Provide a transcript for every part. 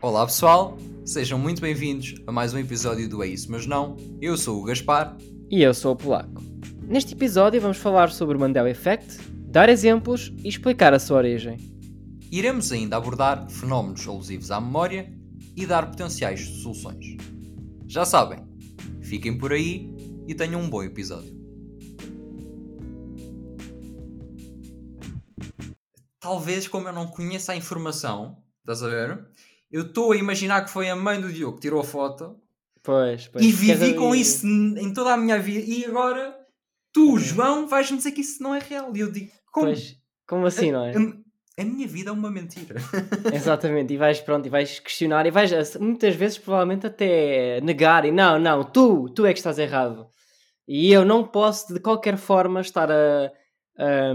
Olá pessoal, sejam muito bem-vindos a mais um episódio do É Isso Mas Não. Eu sou o Gaspar. E eu sou o Polaco. Neste episódio vamos falar sobre o Mandela Effect, dar exemplos e explicar a sua origem. Iremos ainda abordar fenómenos alusivos à memória e dar potenciais soluções. Já sabem, fiquem por aí e tenham um bom episódio. Talvez, como eu não conheço a informação, estás a ver? Eu estou a imaginar que foi a mãe do Diogo que tirou a foto Pois, pois. e vivi com isso em toda a minha vida. E agora, tu, João, vais-me dizer que isso não é real. E eu digo, como? Pois, como assim, não é? A, a minha vida é uma mentira. Exatamente, e vais, pronto, e vais questionar e vais eh, muitas vezes provavelmente até negar e não, não, tu, tu é que estás errado. E eu não posso de qualquer forma estar a, a,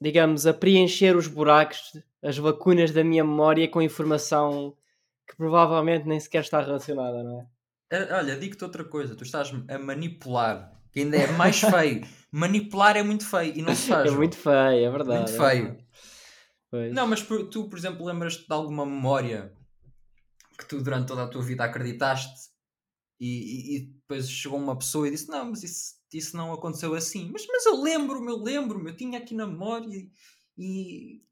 digamos, a preencher os buracos, as lacunas da minha memória com informação que provavelmente nem sequer está relacionada, não é? Eh, Olha, digo-te outra coisa. Tu estás a manipular, que ainda é mais feio. manipular é muito feio e não se faz. É muito feio, é verdade. Muito é feio. Não, mas por- tu, por exemplo, lembras-te de alguma memória que tu durante toda a tua vida acreditaste e, e- e depois chegou uma pessoa e disse: Não, mas isso, isso não aconteceu assim. Mas, mas eu lembro-me, eu lembro-me, eu tinha aqui na memória e,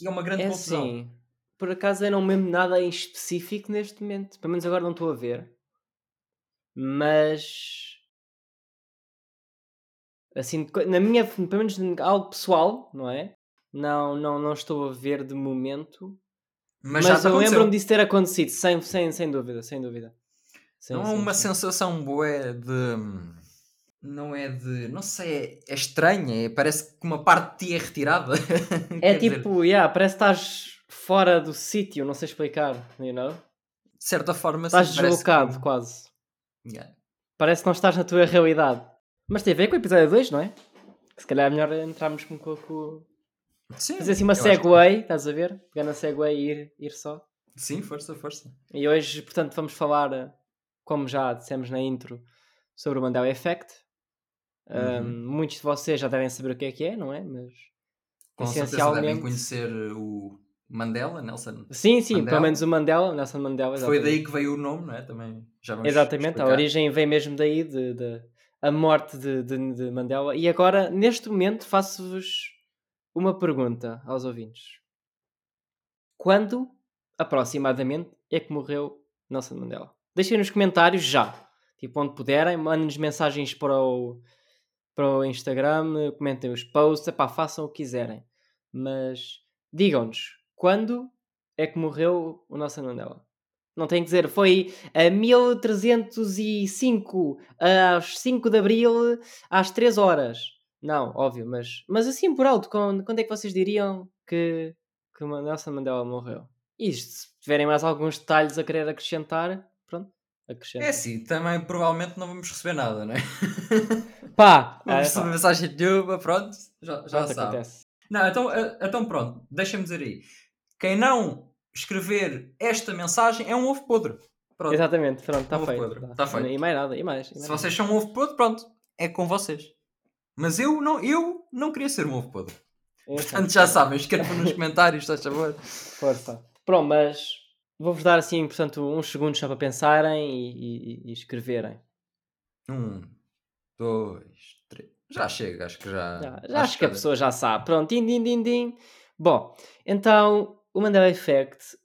e, e é uma grande É confusão. assim, por acaso eu não me lembro nada em específico neste momento. Pelo menos agora não estou a ver. Mas. Assim, na minha. Pelo menos algo pessoal, não é? Não, não, não estou a ver de momento. Mas, Mas, eu lembro-me disso ter acontecido, sem, sem, sem dúvida, sem dúvida. Sim, Não sim, uma sim. sensação boa de. Não é de. Não sei, é, é estranha. é- parece que uma parte de ti é retirada. É Quer dizer, tipo, yeah, parece que estás fora do sítio, não sei explicar, you know? de certa forma, Estás sim, deslocado que- quase. Yeah. Parece que não estás na tua realidade. Mas tem a ver com o episódio 2, não é? Que se calhar é melhor entrarmos com um pouco. Sim, Fazer assim uma acho que- segue, estás a ver? Pegar na segue e ir, ir só. Sim, força, força. E hoje, portanto, vamos falar, eh, como já dissemos na intro, sobre o Mandela Effect. Um, Uhum. muitos de vocês já devem saber o que é que é, não é? Mas Com certeza devem essencialmente. conhecer o Mandela, Nelson. Sim, sim, Mandela. pelo menos o Mandela, Nelson Mandela. Foi exatamente. daí que veio o nome, não é? Também já vamos Exatamente, a explicar. origem vem mesmo daí, de, de- a morte de, de- de Mandela. E agora, neste momento, faço-vos uma pergunta aos ouvintes: Quando, aproximadamente, é que morreu Nelson Mandela? Deixem nos comentários já, tipo onde puderem, mandem-nos mensagens para o, para o Instagram, comentem os posts, epá, façam o que quiserem, mas digam-nos quando é que morreu o Nelson Mandela. Não tem que dizer, foi a 1305, às 5 de Abril, às 3 horas. Não, óbvio, mas, mas assim por alto, quando, quando é que vocês diriam que, que Nelson Mandela morreu? E se tiverem mais alguns detalhes a querer acrescentar, pronto, acrescentem. É assim, também provavelmente não vamos receber nada, não é? Pá! Vamos é, mensagem nenhuma, pronto, já, já pronto, sabe. acontece. Não, então, eh, então pronto, deixa-me dizer aí. Quem não escrever esta mensagem é um ovo podre. Pronto. Exatamente, pronto, está Ovo feito. tá. tá feito. E mais nada, e mais. e mais Se nada. vocês são um ovo podre, pronto, é com vocês. Mas eu não, eu não queria ser um ovo podre. Portanto, já sabem, escrevam nos comentários, estás a favor? Força. Pronto, mas vou-vos dar assim, portanto, uns segundos só para pensarem e, e- e escreverem. Um, dois, três. Já chega, acho que já. Já, já acho que a já- pessoa já sabe. Pronto, din, din, din, din. Bom, então o Mandela Effect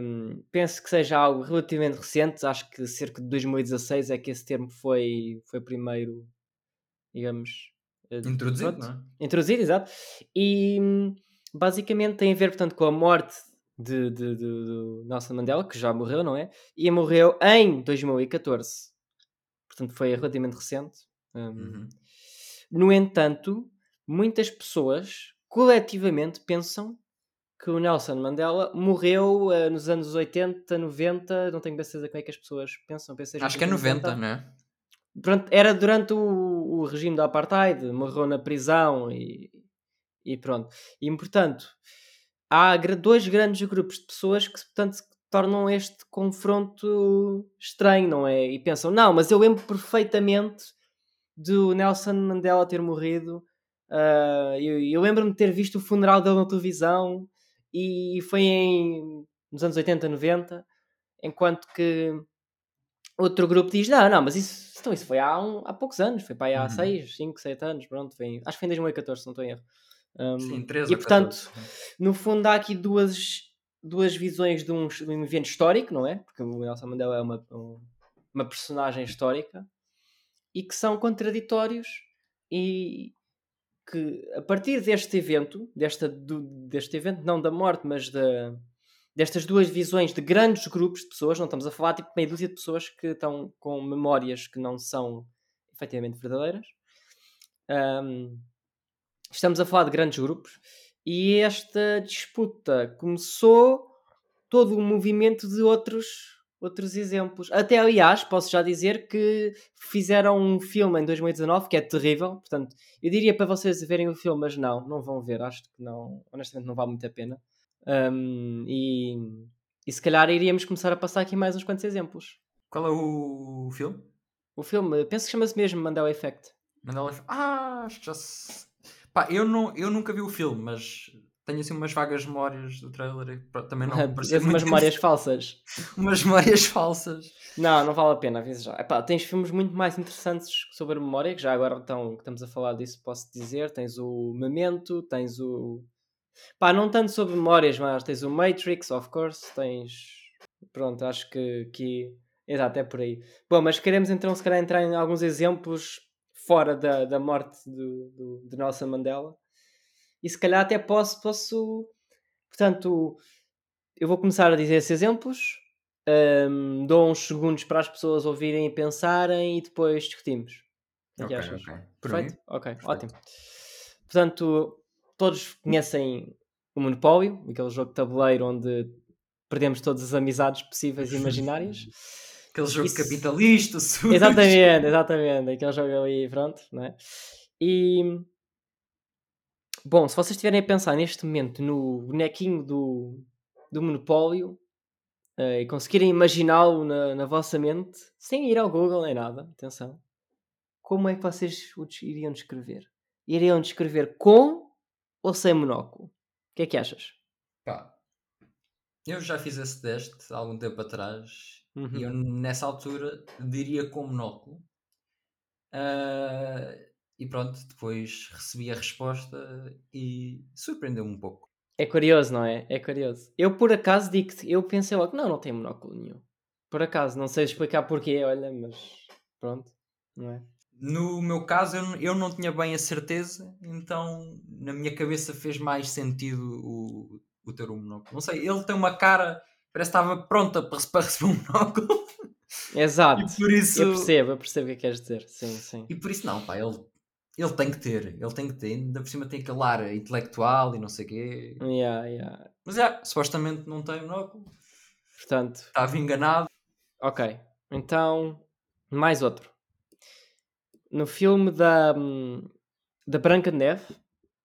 hum, penso que seja algo relativamente recente. Acho que cerca de 2016 é que esse termo foi, foi primeiro, digamos, eh, Introduzido, pronto, não é? Introduzido, exato. E hum, basicamente tem a ver, portanto, com a morte de, de, de- do Nelson Mandela, que já morreu, não é? E morreu em 2014. Portanto, foi relativamente recente. Hum, Uhum. no entanto, muitas pessoas coletivamente pensam que o Nelson Mandela morreu eh, nos anos 80, 90, não tenho bem certeza como é que as pessoas pensam. pensei Acho que é nos anos 90, não é? Pronto, era durante o, o regime do Apartheid, morreu na prisão e, e pronto. E, portanto, há dois grandes grupos de pessoas que, portanto, tornam este confronto estranho, não é? E pensam, não, mas eu lembro perfeitamente do Nelson Mandela ter morrido. ah, eu eu lembro-me de ter visto o funeral dele na televisão e foi em nos anos 80, 90, enquanto que outro grupo diz: não, não, mas isso, então, isso foi há, um, há poucos anos, foi para aí há Uhum. 6, 5, 7 anos, pronto, foi, acho que foi em 2014, se não estou em erro. Um, Sim, 13 e portanto, 14. no fundo, há aqui duas, duas visões de um, de um evento histórico, não é? Porque o Nelson Mandela é uma, um- uma personagem histórica e que são contraditórios e que a partir deste evento, desta, do- deste evento, não da morte, mas da, destas duas visões de grandes grupos de pessoas, não estamos a falar tipo meia dúzia de pessoas que estão com memórias que não são efetivamente verdadeiras. Ahm, estamos a falar de grandes grupos e esta disputa começou todo um movimento de outros outros exemplos. Até aliás, posso já dizer que fizeram um filme em 2019 que é terrível, portanto, eu diria para vocês verem o filme, mas não, não vão ver, acho que não, honestamente não vale muito a pena. Um, e, e se calhar iríamos começar a passar aqui mais uns quantos exemplos. Qual é o filme? O filme, penso que chama-se mesmo Mandela Effect. Mandela Effect. Ah, acho que já se... Pá, eu, não, eu nunca vi o filme, mas tenho assim umas vagas memórias do trailer e também não parecia umas memórias falsas. umas memórias falsas. Não, não vale a pena, aviso já. Epá, tens filmes muito mais interessantes sobre a memória, que já agora então, que estamos a falar disso, posso dizer. Tens o Memento, tens o. Pá, não tanto sobre memórias, mas tens o Matrix, of course, tens. Pronto, acho que aqui. Exato, é por aí. Bom, mas queremos então, se calhar, entrar em alguns exemplos fora da, da morte do, do, de Nelson Mandela. E se calhar até posso, posso. Portanto, eu vou começar a dizer esses exemplos um, dou uns segundos para as pessoas ouvirem e pensarem e depois discutimos. O é que Ok, achas? ok. Por mim, Perfeito? Ok, perfeito. ótimo. Portanto, todos conhecem o Monopólio, aquele jogo de tabuleiro onde perdemos todas as amizades possíveis e imaginárias. Aquele jogo Isso- capitalista, sujo. exatamente, exatamente. Aquele jogo ali, pronto, não é? E. Bom, se vocês estiverem a pensar neste momento no bonequinho do, do Monopólio eh, e conseguirem imaginá-lo na, na vossa mente, sem ir ao Google nem nada, atenção, como é que vocês o iriam descrever? Iriam descrever com ou sem monóculo? O que é que achas? Pá, eu já fiz esse teste há algum tempo atrás Uhum. e eu nessa altura diria com monóculo. Ah, e pronto, depois recebi a resposta e surpreendeu-me um pouco. É curioso, não é? É curioso. Eu, por acaso, digo-te, eu pensei logo, não, não tem monóculo nenhum. Por acaso, não sei explicar porquê, olha, mas pronto, não é? No meu caso, eu, eu não tinha bem a certeza, então na minha cabeça fez mais sentido o, o ter um monóculo. Não sei, ele tem uma cara, parece que estava pronta para, para receber um monóculo. Exato. E por isso. Eu percebo, eu percebo o que é que queres dizer. Sim, sim. E por isso não, pá, ele, ele tem que ter, ele tem que ter, ainda por cima tem aquele ar intelectual e não sei o quê. Yeah, yeah. Mas é, supostamente não tem monóculo, Portanto, estava enganado. ok. Então, mais outro. No filme da, hum, da Branca de Neve,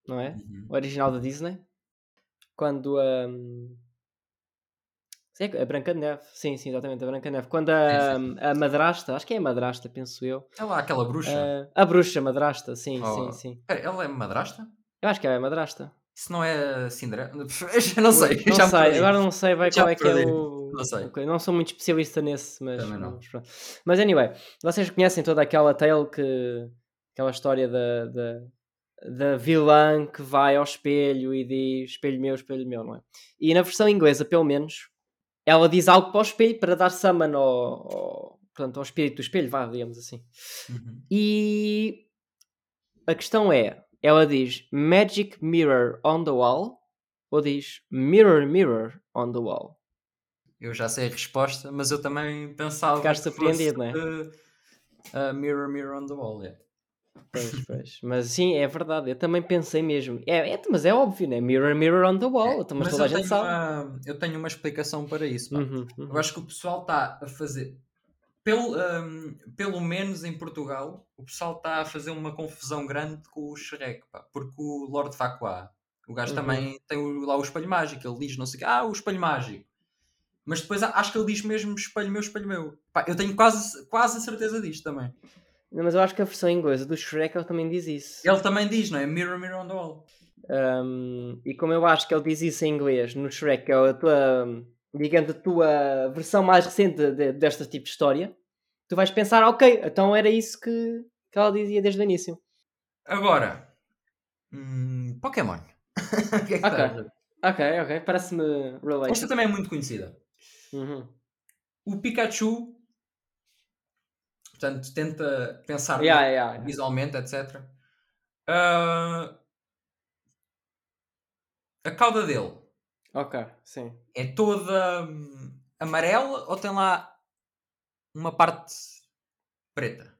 não é? Uhum. O original da Disney, quando a. hum, Sim, a Branca de Neve, sim, sim, exatamente, a Branca de Neve. Quando a, a madrasta, acho que é a madrasta, penso eu. É lá aquela bruxa. Ah, a bruxa madrasta, sim, Oh. sim, sim. Pera, ela é madrasta? Eu acho que é a madrasta. Isso não é Cinderela? Eu não sei, Não já sei, agora não sei bem Já qual é que é o. Não sei. ok, não sou muito especialista nesse, mas. Também não. Mas. Mas, anyway, vocês conhecem toda aquela tale que. aquela história da, da, da vilã que vai ao espelho e diz espelho meu, espelho meu, não é? E na versão inglesa, pelo menos, ela diz algo para o espelho para dar summon ao, ao, portanto, ao espírito do espelho, vá, digamos assim. Uhum. E a questão é: ela diz Magic Mirror on the Wall ou diz Mirror Mirror on the Wall? Eu já sei a resposta, mas eu também pensava. Ficaste que surpreendido, não uh, uh, mirror, mirror on the wall, é. Pois, pois. Mas sim, é verdade. Eu também pensei mesmo. É, é, mas é óbvio, né? Mirror Mirror on the Wall. então, mas, toda a eu gente tenho, sabe. uma, eu tenho uma explicação para isso. Uhum, uhum. Eu acho que o pessoal está a fazer. Pelo, um, pelo menos em Portugal, o pessoal está a fazer uma confusão grande com o Shrek, pá, porque o Lord Facua, o gajo Uhum. também tem o- lá o espelho mágico, ele diz não sei o quê, ah, o espelho mágico. Mas depois acho que ele diz mesmo espelho meu, espelho meu. Pá, eu tenho quase, quase a certeza disto também. Não, Mas eu acho que a versão inglesa do Shrek ele também diz isso. Ele também diz, não é? Mirror, mirror on the wall. Um, e como eu acho que ele diz isso em inglês no Shrek, que é a tua, digamos, a tua versão mais recente de, desta tipo de história, tu vais pensar, ok, então era isso que, que ela dizia desde o início. Agora, hum, Pokémon. o que é que Ok. estás? Ok, ok, parece-me Esta relate. também é muito conhecida. Uhum. O Pikachu, portanto, tenta pensar Yeah, yeah, yeah. visualmente, etc. Ah, a cauda dele Ok, sim. é toda hum, amarela ou tem lá uma parte preta?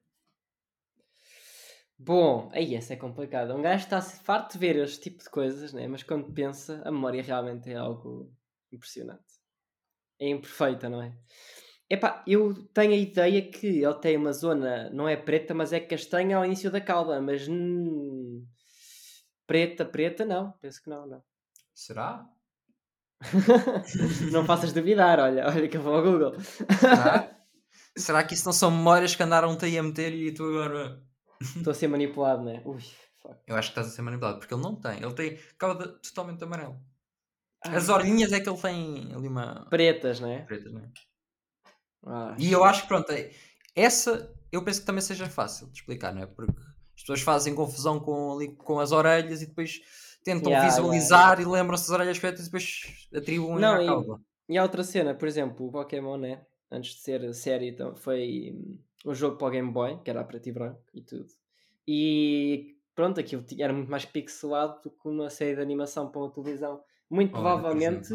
Bom, aí essa é complicada. Um gajo está farto de ver este tipo de coisas, né? mas quando pensa, a memória realmente é algo impressionante. É imperfeita, não é? Epá, eu tenho a ideia que ele tem uma zona, não é preta, mas é castanha ao início da cauda, mas hum, preta, preta, não, penso que não, não. Será? não faças duvidar, olha, olha que eu vou ao Google. Será? Será que isso não são memórias que andaram-te aí a meter e tu agora. Estou a ser manipulado, né? Ui, fuck. Eu acho que estás a ser manipulado, porque ele não tem. Ele tem cauda totalmente amarela. Ah, As orelhinhas é que ele tem ali uma. Pretas, né? preta, não é? Ah, E eu acho que pronto, é- essa eu penso que também seja fácil de explicar, não é? Porque as pessoas fazem confusão com, ali, com as orelhas e depois tentam Yeah, visualizar e lembram-se das orelhas pretas e depois atribuem Não, à e- cauda. E há outra cena, por exemplo, o Pokémon, né? Antes de ser série, então, foi um jogo para o Game Boy, que era preto e branco e tudo. E pronto, aquilo era muito mais pixelado do que uma série de animação para uma televisão. Muito provavelmente,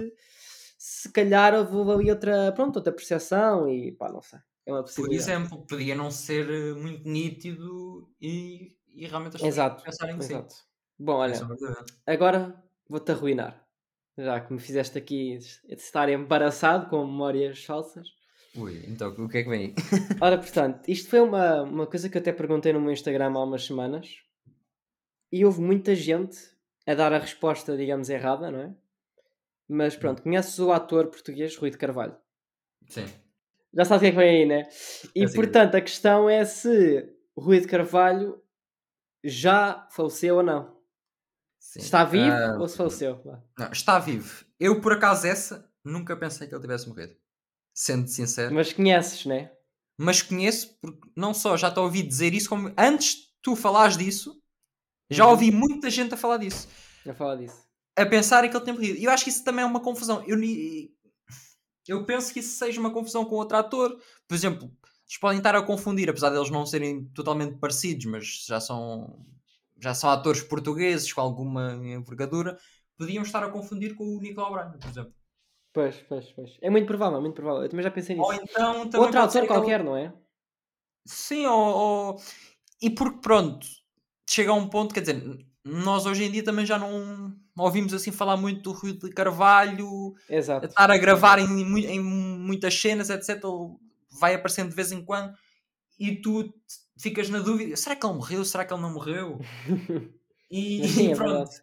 se calhar houve ali outra, pronto, outra percepção e pá, não sei. É uma Por possibilidade. exemplo, podia não ser eh, muito nítido e, e realmente as pessoas Exato, pensarem que sim. exato. Bom, olha, é agora vou-te arruinar. Já que me fizeste aqui estar embaraçado com memórias falsas. Ui, então o que é que vem aí? Ora, portanto, isto foi uma, uma coisa que eu até perguntei no meu Instagram há umas semanas e houve muita gente a dar a resposta, digamos, errada, não é? Mas pronto, conheces o ator português Rui de Carvalho? Sim. Já sabes o que é que vem aí, né? E sei. portanto, a questão é se Rui de Carvalho já faleceu ou não. sim. Está vivo Ah, ou se faleceu? Não, está vivo. Eu, por acaso, essa nunca pensei que ele tivesse morrido. Sendo sincero. Mas conheces, né? mas conheço porque não só já te ouvi dizer isso, como antes de tu falares disso, já Uhum. ouvi muita gente a falar disso, Já falar disso. A pensar que ele tem morrido. E eu acho que isso também é uma confusão. Eu, eu penso que isso seja uma confusão com outro ator. Por exemplo, eles podem estar a confundir, apesar deles não serem totalmente parecidos, mas já são, já são atores portugueses com alguma envergadura. Podiam estar a confundir com o Nicolau Braga, por exemplo. Pois, pois, pois. É muito provável, muito provável. Eu também já pensei nisso. Ou então Outro aquele- qualquer, não é? Sim, ou, ou- e porque pronto, chega a um ponto, quer dizer, nós hoje em dia também já não ouvimos assim falar muito do Rui de Carvalho, a Exato. estar a gravar em, em muitas cenas, etc. Ele vai aparecendo de vez em quando e tu ficas na dúvida: será que ele morreu? Será que ele não morreu? E, sim, é pronto, verdade.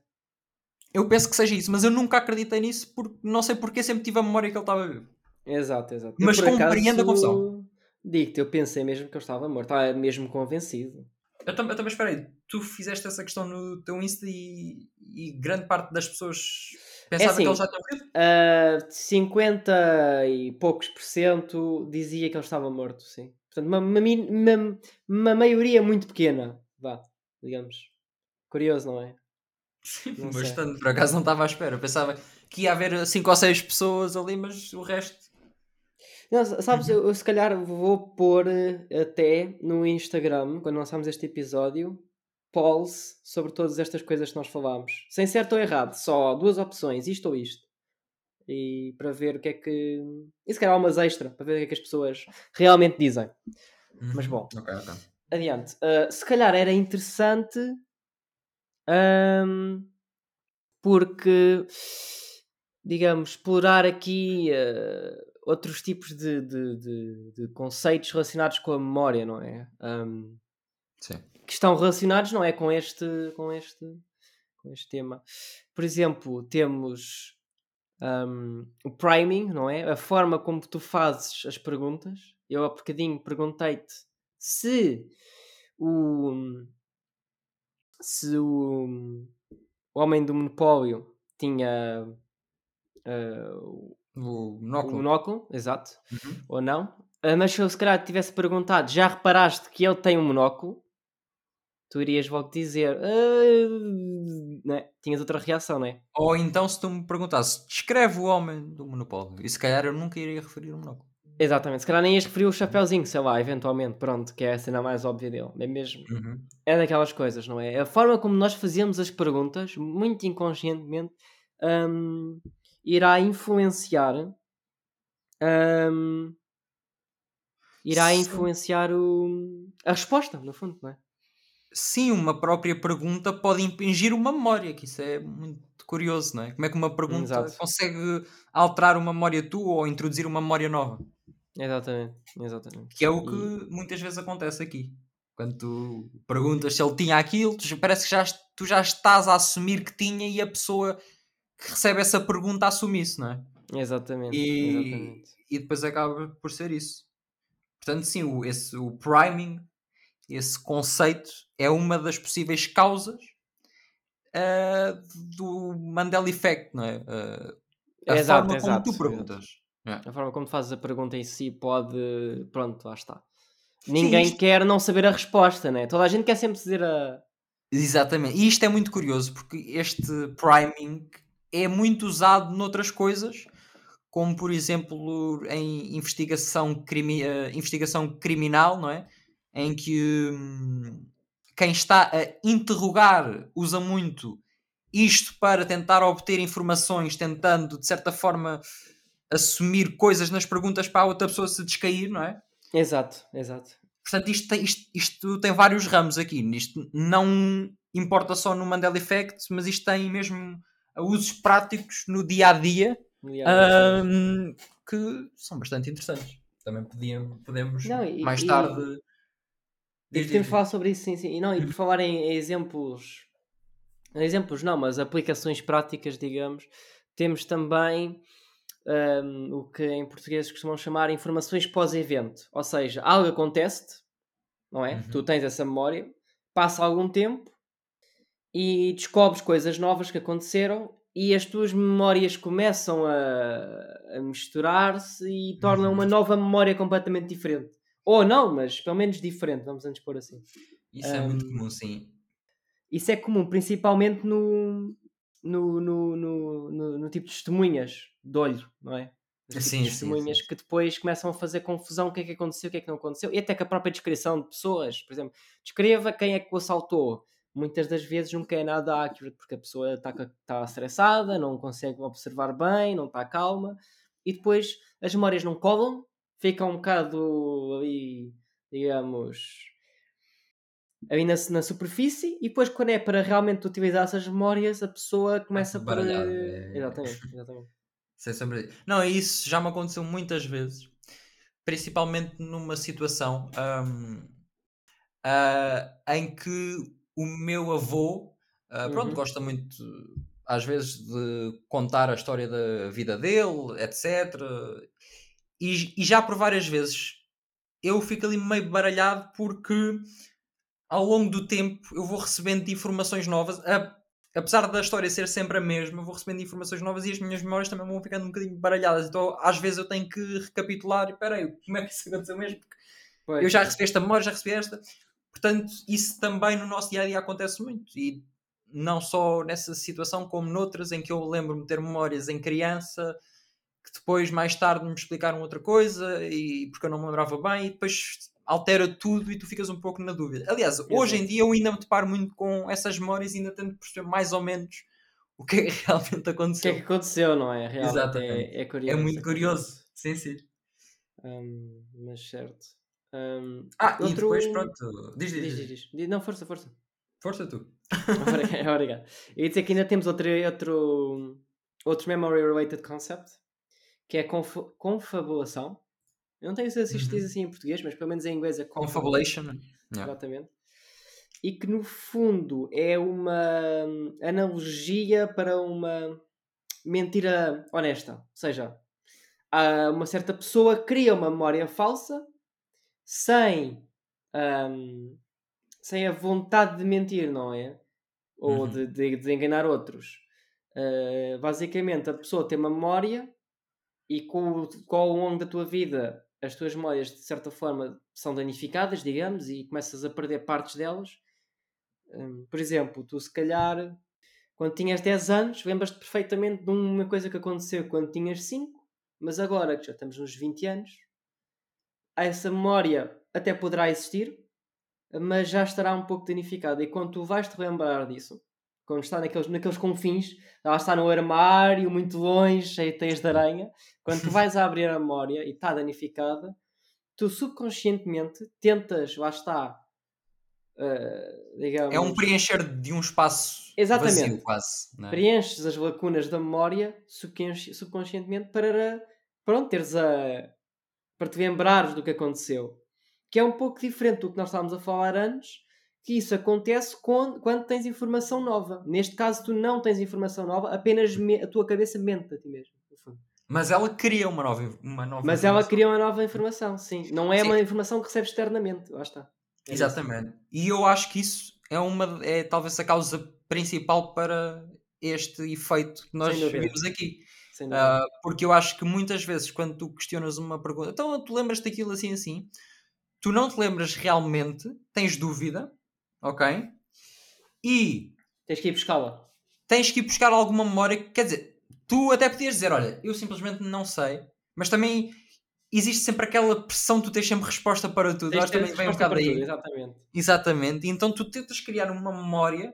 eu penso que seja isso, mas eu nunca acreditei nisso porque não sei porque sempre tive a memória que ele estava vivo. Exato, exato. Mas por compreendo a confusão. Digo-te, eu pensei mesmo que eu estava morto. Estava mesmo convencido. Eu, tam- eu também espera aí, tu fizeste essa questão no teu Insta e, e grande parte das pessoas pensava assim, que ele já tinha morrido? Ah, 50 e poucos por cento dizia que ele estava morto, sim. Portanto, uma, uma, uma- uma maioria muito pequena, vá, digamos. Curioso, não é? não sei. Bastante, por acaso não estava à espera. Eu pensava que ia haver 5 ou 6 pessoas ali, mas o resto. Não, sabes, eu, eu se calhar vou pôr eh, até no Instagram, quando lançarmos este episódio, polls sobre todas estas coisas que nós falámos. Sem certo ou errado, só duas opções, isto ou isto. E para ver o que é que. E se calhar umas extra, para ver o que é que as pessoas realmente dizem. Mas bom. Adiante. Uh, se calhar era interessante. ahm, porque, digamos, explorar aqui uh, outros tipos de, de- de- de conceitos relacionados com a memória, não é? Ahm, Sim. que estão relacionados, não é? Com este, com este, com este tema. Por exemplo, temos ahm, o priming, não é? A forma como tu fazes as perguntas. Eu há bocadinho perguntei-te se o se o, o homem do monopólio tinha ah, O o monóculo. monóculo, exato, Uhum. ou não. Ah, mas se eu se calhar tivesse perguntado, já reparaste que ele tem um monóculo? Tu irias logo dizer, "Ah", não é? Tinhas outra reação, não é? Ou então, se tu me perguntasse, descreve o homem do monopólio. E se calhar eu nunca iria referir o monóculo. Exatamente, se calhar nem ias referir o chapéuzinho, sei lá, eventualmente, pronto, que é a cena mais óbvia dele, é mesmo. Uhum. É daquelas coisas, não é? A forma como nós fazemos as perguntas, muito inconscientemente, hum, irá influenciar. hum, irá influenciar o, a resposta, no fundo, não é? Sim, uma própria pergunta pode impingir uma memória, que isso é muito curioso, não é? Como é que uma pergunta Exato. consegue alterar uma memória tua ou introduzir uma memória nova? Exatamente, exatamente. Que é o que E- muitas vezes acontece aqui. Quando tu perguntas se ele tinha aquilo, tu parece que já, tu já estás a assumir que tinha e a pessoa que recebe essa pergunta assume isso, não é? Exatamente, E, exatamente. e depois acaba por ser isso. Portanto, sim, o, esse, o priming, esse conceito, é uma das possíveis causas ah, do Mandela Effect, não é? Ah, a Exato, forma exato, como tu perguntas. É. A forma como tu fazes a pergunta em si pode. Pronto, lá está. Ninguém isto- quer não saber a resposta, né? Toda a gente quer sempre dizer a. Exatamente. E isto é muito curioso porque este priming é muito usado noutras coisas, como por exemplo em investigação, crimi eh, investigação criminal, não é? Em que hum, quem está a interrogar usa muito isto para tentar obter informações, tentando de certa forma assumir coisas nas perguntas para a outra pessoa se descair, não é? Exato, exato. Portanto, isto tem, isto, isto tem vários ramos aqui. Isto não importa só no Mandela Effect, mas isto tem mesmo usos práticos no dia a dia que são bastante interessantes. Também podíamos, podemos Não, e- mais e- tarde. E diz. falar sobre isso, sim, sim. E, não, e por falar em, em exemplos, exemplos não, mas aplicações práticas, digamos, temos também hum, o que em português costumam chamar informações pós-evento. Ou seja, algo acontece, não é? Uhum. Tu tens essa memória, passa algum tempo e descobres coisas novas que aconteceram e as tuas memórias começam a, a misturar-se e tornam Uhum. uma nova memória completamente diferente. Ou não, mas pelo menos diferente, vamos antes pôr assim. Isso é muito comum, sim. Isso é comum, principalmente no, no, no, no, no- no tipo de testemunhas de olho, não é? Tipo Sim, de sim, testemunhas sim. que depois começam a fazer confusão o que é que aconteceu, o que é que não aconteceu, e até que a própria descrição de pessoas, por exemplo, descreva quem é que o assaltou. Muitas das vezes nunca é nada accurate, porque a pessoa está tá estressada, não consegue observar bem, não está calma, e depois as memórias não colam, ficam um bocado ali, digamos, ali na, na superfície e depois quando é para realmente utilizar essas memórias a pessoa começa baralhado, eh, é. Exatamente, exatamente. Sem sombra Não, isso já me aconteceu muitas vezes, principalmente numa situação hum, ah, em que o meu avô, ah, pronto, Uhum. gosta muito, às vezes, de contar a história da vida dele, etc. E, e já por várias vezes eu fico ali meio baralhado porque ao longo do tempo eu vou recebendo informações novas. a- apesar da história ser sempre a mesma, eu vou recebendo informações novas e as minhas memórias também vão ficando um bocadinho baralhadas. Então, às vezes, eu tenho que recapitular e peraí, como é que isso aconteceu mesmo? Porque Pois. eu já recebi esta memória, já recebi esta. Portanto, isso também no nosso dia a dia acontece muito. E não só nessa situação, como noutras em que eu lembro-me de ter memórias em criança que depois, mais tarde, me explicaram outra coisa e porque eu não me lembrava bem, e depois altera tudo e tu ficas um pouco na dúvida. Aliás, hoje em Exato. dia eu ainda me deparo muito com essas memórias e ainda tento perceber mais ou menos o que é que realmente O que é aconteceu. que aconteceu, não é? Realmente Exatamente. é, é curioso. É muito é curioso. Sim, sim. Hum, mas certo. Hum, Ah, e outro- depois, pronto. Diz, diz, Diz, diz. diz, Não, força, força. Força tu. Obrigado. Eu ia dizer que ainda temos outro, outro, outro memory related concept que é conf- confabulação. Eu não tenho certeza se isto Uhum. diz assim em português, mas pelo menos em inglês é Confabulation. Yeah. Exatamente. E que no fundo é uma hum, analogia para uma mentira honesta. Ou seja, uma certa pessoa cria uma memória falsa sem, hum, sem a vontade de mentir, não é? Ou Uhum. de, de- de enganar outros. Uh, basicamente, a pessoa tem uma memória e com, com ao longo da tua vida as tuas memórias de certa forma são danificadas, digamos, e começas a perder partes delas. Hum, por exemplo, tu se calhar quando tinhas 10 anos, lembras-te perfeitamente de uma coisa que aconteceu quando tinhas 5, mas agora que já estamos nos 20 anos, essa memória até poderá existir, mas já estará um pouco danificada. E quando tu vais te lembrar disso, quando está naqueles, naqueles confins, ela está no armário, muito longe, cheio de teias de aranha, quando tu vais a abrir a memória e está danificada, tu subconscientemente tentas, lá está, uh, digamos, É um preencher de um espaço Exatamente. vazio, quase. é? preenches as lacunas da memória subconsci- subconscientemente para pronto, teres a para te lembrares do que aconteceu. Que é um pouco diferente do que nós estávamos a falar antes, que isso acontece quando, quando tens informação nova. Neste caso, tu não tens informação nova, apenas me- a tua cabeça mente a ti mesmo. Mas ela cria uma nova, uma nova Mas ela informação. cria uma nova informação, sim. Não é Sim. uma informação que recebes externamente. Lá está. É isso. Exatamente. E eu acho que isso é uma é talvez a causa principal para este efeito que nós vimos aqui. Ah, porque eu acho que muitas vezes quando tu questionas uma pergunta, então tu lembras daquilo assim assim, tu não te lembras realmente, tens dúvida, ok? E Tens que ir buscá-la. tens que ir buscar alguma memória. Quer dizer, tu até podias dizer, olha, eu simplesmente não sei, mas também existe sempre aquela pressão de tu tens sempre resposta para tudo. Ter também vem um bocado aí. Exatamente. Exatamente. E então tu tentas criar uma memória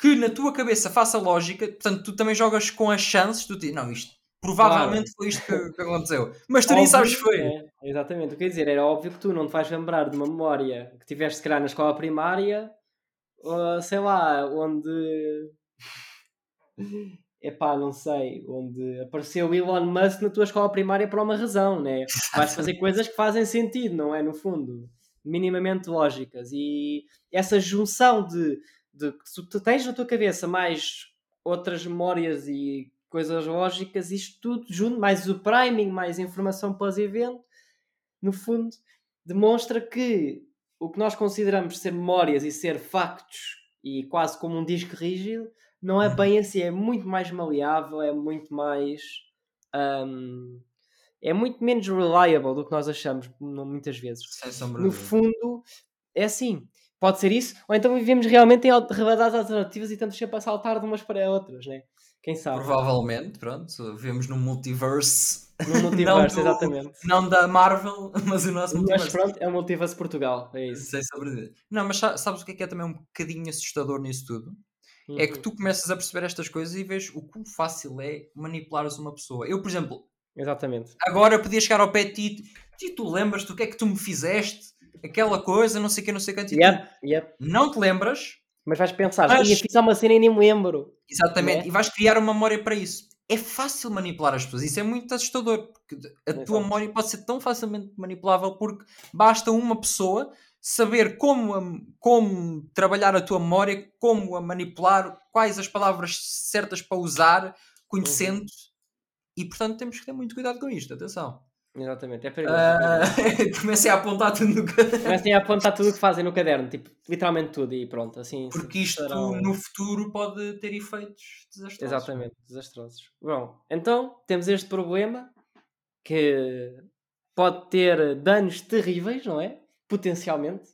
que na tua cabeça faça lógica. Portanto, tu também jogas com as chances. Tu dizes, não, isto provavelmente foi isto que, que aconteceu. Mas tu nem Óbvio, sabes que foi. é, exatamente. Quer dizer, era óbvio que tu não te vais lembrar de uma memória que tiveste, se calhar, na escola primária, ou, sei lá, onde. Epá, não sei, onde apareceu o Elon Musk na tua escola primária por uma razão, né? Vais fazer coisas que fazem sentido, não é? No fundo, minimamente lógicas. E essa junção de, de que tu- tu tens na tua cabeça mais outras memórias e coisas lógicas, isto tudo junto, mais o priming, mais informação pós-evento, no fundo, demonstra que o que nós consideramos ser memórias e ser factos e quase como um disco rígido, não é bem assim, é muito mais maleável, é muito mais. hum, é muito menos reliable do que nós achamos mu- muitas vezes. No fundo, é assim. Pode ser isso, ou então vivemos realmente em al- realidades alternativas e estamos sempre a saltar de umas para outras, né? Quem sabe? Provavelmente, pronto, vivemos num multiverse. No multiverso, do- exatamente. Não da Marvel, mas o nosso Mas multiverso. pronto, é o multiverso Portugal, é isso. Sem dúvida. Não, mas sa- sabes o que é que é também um bocadinho assustador nisso tudo? É que Uhum. tu começas a perceber estas coisas e vês o quão fácil é manipulares uma pessoa. Eu, por exemplo, Exatamente. agora podia chegar ao pé de ti e tu lembras-te o que é que tu me fizeste? Aquela coisa, não sei o que, não sei quanto. E tu Yep, yep. não te lembras, Mas vais pensar, Mas- ia fiz uma cena e nem me lembro. exatamente, Né? e vais criar uma memória para isso. É fácil manipular as pessoas, isso é muito assustador, porque a tua Exato. memória pode ser tão facilmente manipulável porque basta uma pessoa saber como, a- como trabalhar a tua memória, como a manipular, quais as palavras certas para usar, conhecendo, e portanto temos que ter muito cuidado com isto, atenção. Exatamente, é perigoso. é Ah, perigoso. comecem a apontar tudo no caderno. Comecem a apontar tudo o que fazem no caderno, tipo, literalmente tudo e pronto, assim. Porque isto serão- no futuro pode ter efeitos desastrosos. Exatamente, desastrosos. Bom, então temos este problema que pode ter danos terríveis, não é? Potencialmente.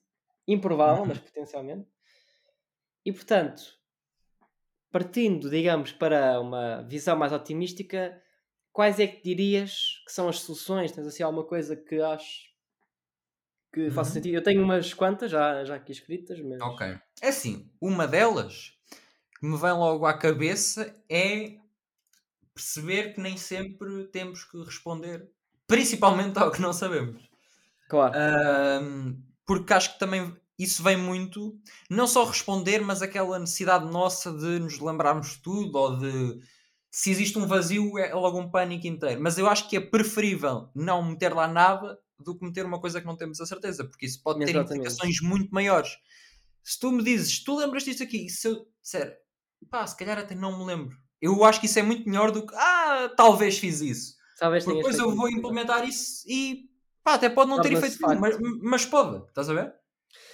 Improvável, Uhum. mas potencialmente. E portanto, partindo, digamos, para uma visão mais otimística, quais é que dirias que são as soluções? Tens assim alguma coisa que achas que faça Uhum. sentido? Eu tenho umas quantas já, já aqui escritas, mas. Ok. É assim, uma delas que me vem logo à cabeça é perceber que nem sempre temos que responder, principalmente ao que não sabemos. Claro. Porque acho que também isso vem muito, não só responder, mas aquela necessidade nossa de nos lembrarmos de tudo, ou de se existe um vazio é logo um pânico inteiro. Mas eu acho que é preferível não meter lá nada do que meter uma coisa que não temos a certeza, porque isso pode ter Exatamente. implicações muito maiores. Se tu me dizes, tu lembras disto aqui, e se eu disser, pá, se calhar até não me lembro, eu acho que isso é muito melhor do que, ah, talvez fiz isso. Talvez Porque depois eu vou implementar isso e pá, até pode não ter efeito mas, mas pode, estás a ver?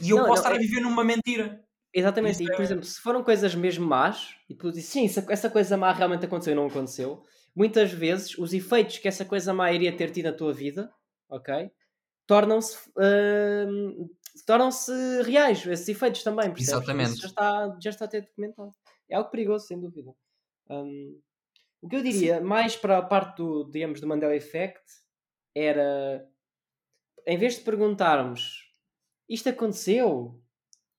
E eu Não, posso não, estar é- a viver numa mentira. Exatamente, Isso e por é- exemplo, se foram coisas mesmo más, e tu dizes sim, essa, coisa má realmente aconteceu e não aconteceu, muitas vezes os efeitos que essa coisa má iria ter tido na tua vida, ok? Tornam-se hum, tornam-se reais, esses efeitos também, percebes? Isso Exatamente. já está, já está até documentado. É algo perigoso, sem dúvida. Hum, o que eu diria, mais para a parte do, digamos, do Mandela Effect, era em vez de perguntarmos isto aconteceu,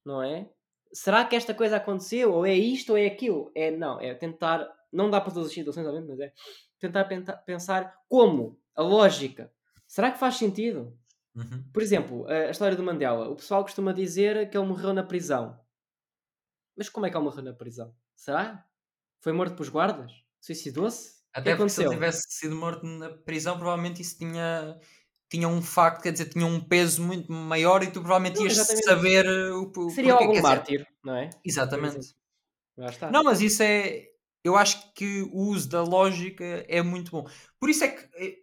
não é? Será que esta coisa aconteceu? Ou é isto ou é aquilo? É não, é tentar, não dá para todas as situações, obviamente, mas é tentar pensar como, a lógica. Será que faz sentido? Uhum. Por exemplo, a, a história do Mandela. O pessoal costuma dizer que ele morreu na prisão. Mas como é que ele morreu na prisão? Será? Foi morto pelos guardas? Suicidou-se? Até porque se ele tivesse sido morto na prisão, provavelmente isso tinha, tinha um facto, quer dizer, tinha um peso muito maior e tu provavelmente não, ias exatamente. saber o, o Seria algum mártir, não é? Exatamente. Não, mas isso é. Eu acho que o uso da lógica é muito bom. Por isso é que eh,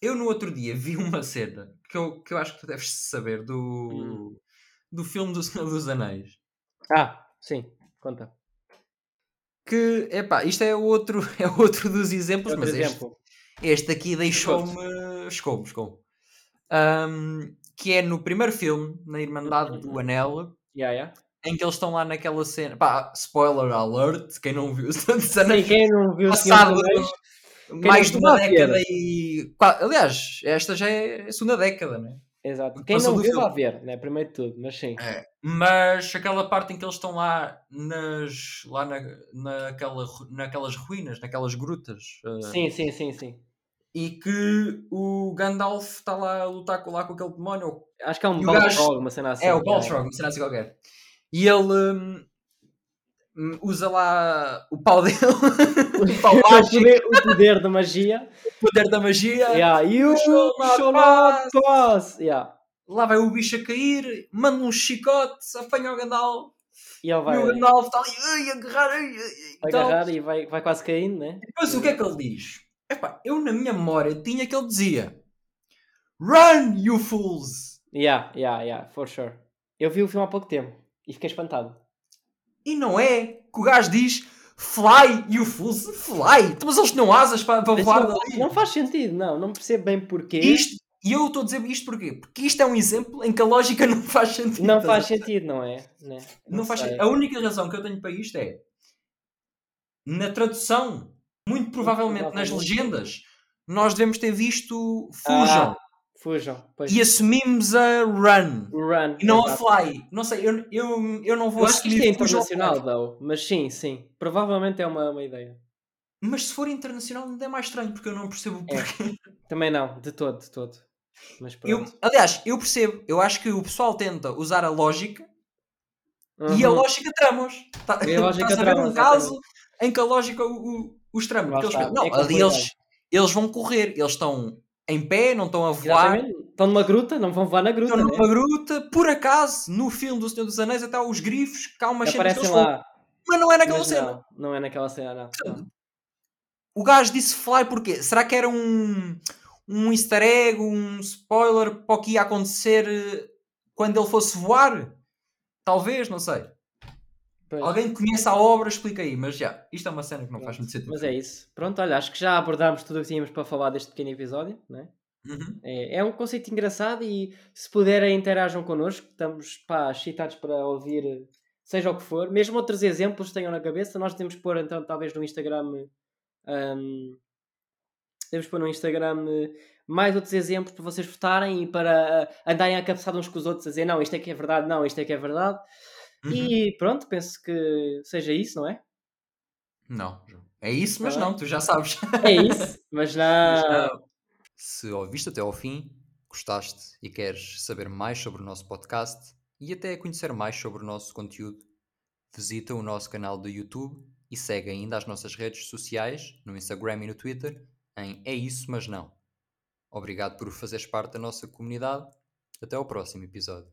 eu no outro dia vi uma cena que eu, que eu acho que tu deves saber do, hum. do filme do Senhor dos Anéis. Ah, sim, conta que, epá, isto é outro, é outro dos exemplos, outro mas exemplo. este, este aqui deixou-me. Chegou-me, chegou um, que é no primeiro filme, na Irmandade do Anel, yeah, yeah. em que eles estão lá naquela cena. Pá, spoiler alert, quem não viu Sim, quem não viu passado mais de uma década e. Aliás, esta já é a segunda década, não é? Exato. Quem não viu, vai ver, né? primeiro de tudo, mas sim. É. Mas aquela parte em que eles estão lá, nas, lá na, naquela, naquelas ruínas, naquelas grutas. Uh, sim, sim, sim, sim. E que o Gandalf está lá a lutar com, lá com aquele demónio. Acho que é um Balrog, uma cena assim. É, o Balrog, uma cena assim qualquer. E ele um, usa lá o pau dele. o, pau o, poder, o poder da magia poder da magia. Yeah. Shall not pass. Yeah. Lá vai o bicho a cair, manda um chicote, apanha o Gandalf. E, ele vai, e o Gandalf está ali ai, agarrar. Ai, vai então, agarrar e vai, vai quase caindo, né? Depois o que é que ele diz? Epá, eu na minha memória tinha que ele dizia Run, you fools! Yeah, yeah, yeah, for sure. Eu vi o filme há pouco tempo e fiquei espantado. E não é que o gajo diz Fly o Fuse Fly. Mas eles tinham asas para, para voar não, não faz sentido, não. Não percebo bem porquê. Isto, e eu estou a dizer isto porquê? Porque isto é um exemplo em que a lógica não faz sentido. Não faz sentido, não é? Não, não, não faz sentido. A única razão que eu tenho para isto é na tradução, muito provavelmente, muito provavelmente. nas legendas, nós devemos ter visto Fujam. Ah, Fujam. Pois. E assumimos a run. Run. E não a fly. Não sei, eu, eu, eu não vou eu acho que isto é internacional, though. Mas sim, sim. Provavelmente é uma, uma ideia. Mas se for internacional ainda é mais estranho, porque eu não percebo o é. porquê. Também não, de todo, de todo. Mas eu, aliás, eu percebo. Eu acho que o pessoal tenta usar a lógica uhum. e a lógica tramos. Tá, e a lógica Estás a ver um caso em que a lógica o, os trama. Eles, não, é ali eles, eles vão correr. Eles estão em pé, não estão a voar. Exatamente. Estão numa gruta, não vão voar na gruta. Estão né? numa gruta, por acaso, no filme do Senhor dos Anéis, até os grifos, cá umas cenas que lá. Mas não é naquela Mas cena. Não, não é naquela cena, não. O gajo disse fly porque será que era um, um easter egg, um spoiler para o que ia acontecer eh, quando ele fosse voar? Talvez, não sei. Pois. Alguém que conheça a obra, explica aí, mas já, isto é uma cena que não faz muito sentido. Mas é isso. Pronto, olha, acho que já abordámos tudo o que tínhamos para falar deste pequeno episódio, não é? Uhum. É, é, um conceito engraçado e se puderem interajam connosco, estamos pá, excitados para ouvir seja o que for. Mesmo outros exemplos tenham na cabeça, nós temos que pôr então talvez no Instagram um, temos que pôr no Instagram mais outros exemplos para vocês votarem e para uh, andarem a cabeçada uns com os outros a dizer não, isto é que é verdade, não, isto é que é verdade. Uhum. E pronto, penso que seja isso, não é? Não, é isso, mas não, tu já sabes. É isso, mas não. Mas não. Se ouviste até ao fim, gostaste e queres saber mais sobre o nosso podcast e até conhecer mais sobre o nosso conteúdo, visita o nosso canal do YouTube e segue ainda as nossas redes sociais, no Instagram e no Twitter, em É Isso Mas Não. Obrigado por fazeres parte da nossa comunidade. Até ao próximo episódio.